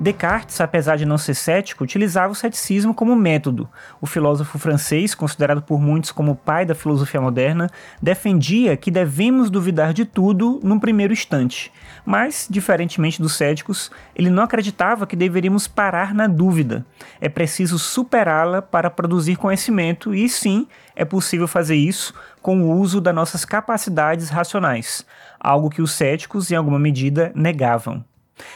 Descartes, apesar de não ser cético, utilizava o ceticismo como método. O filósofo francês, considerado por muitos como o pai da filosofia moderna, defendia que devemos duvidar de tudo num primeiro instante. Mas, diferentemente dos céticos, ele não acreditava que deveríamos parar na dúvida. É preciso superá-la para produzir conhecimento e, sim, é possível fazer isso com o uso das nossas capacidades racionais, algo que os céticos, em alguma medida, negavam.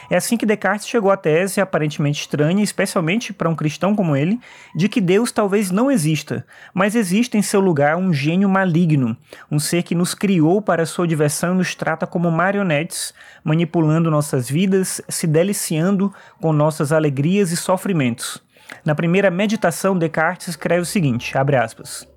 É assim que Descartes chegou à tese aparentemente estranha, especialmente para um cristão como ele, de que Deus talvez não exista, mas existe em seu lugar um gênio maligno, um ser que nos criou para sua diversão e nos trata como marionetes, manipulando nossas vidas, se deliciando com nossas alegrias e sofrimentos. Na primeira meditação, Descartes escreve o seguinte, abre aspas,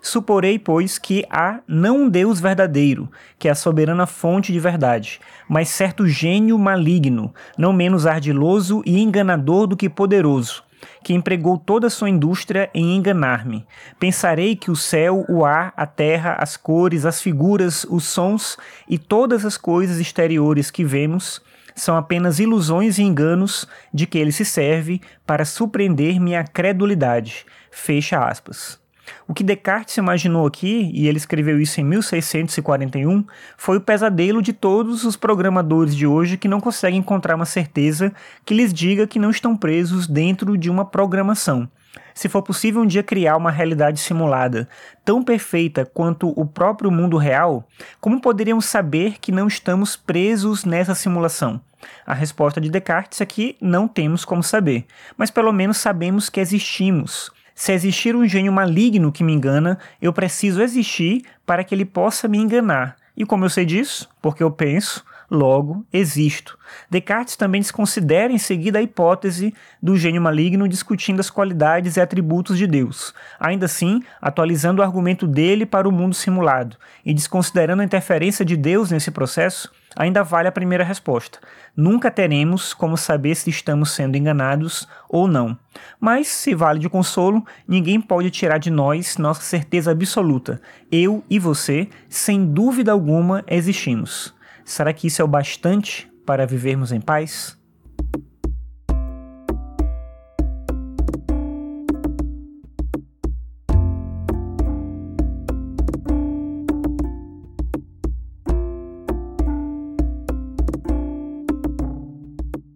Suporei, pois, que há não um Deus verdadeiro, que é a soberana fonte de verdade, mas certo gênio maligno, não menos ardiloso e enganador do que poderoso, que empregou toda a sua indústria em enganar-me. Pensarei que o céu, o ar, a terra, as cores, as figuras, os sons e todas as coisas exteriores que vemos são apenas ilusões e enganos de que ele se serve para surpreender minha credulidade. Fecha aspas. O que Descartes imaginou aqui, e ele escreveu isso em 1641, foi o pesadelo de todos os programadores de hoje que não conseguem encontrar uma certeza que lhes diga que não estão presos dentro de uma programação. Se for possível um dia criar uma realidade simulada tão perfeita quanto o próprio mundo real, como poderíamos saber que não estamos presos nessa simulação? A resposta de Descartes é que não temos como saber, mas pelo menos sabemos que existimos. Se existir um gênio maligno que me engana, eu preciso existir para que ele possa me enganar. E como eu sei disso? Porque eu penso, logo existo. Descartes também desconsidera em seguida a hipótese do gênio maligno discutindo as qualidades e atributos de Deus, ainda assim atualizando o argumento dele para o mundo simulado e desconsiderando a interferência de Deus nesse processo, ainda vale a primeira resposta. Nunca teremos como saber se estamos sendo enganados ou não. Mas, se vale de consolo, ninguém pode tirar de nós nossa certeza absoluta. Eu e você, sem dúvida alguma, existimos. Será que isso é o bastante para vivermos em paz?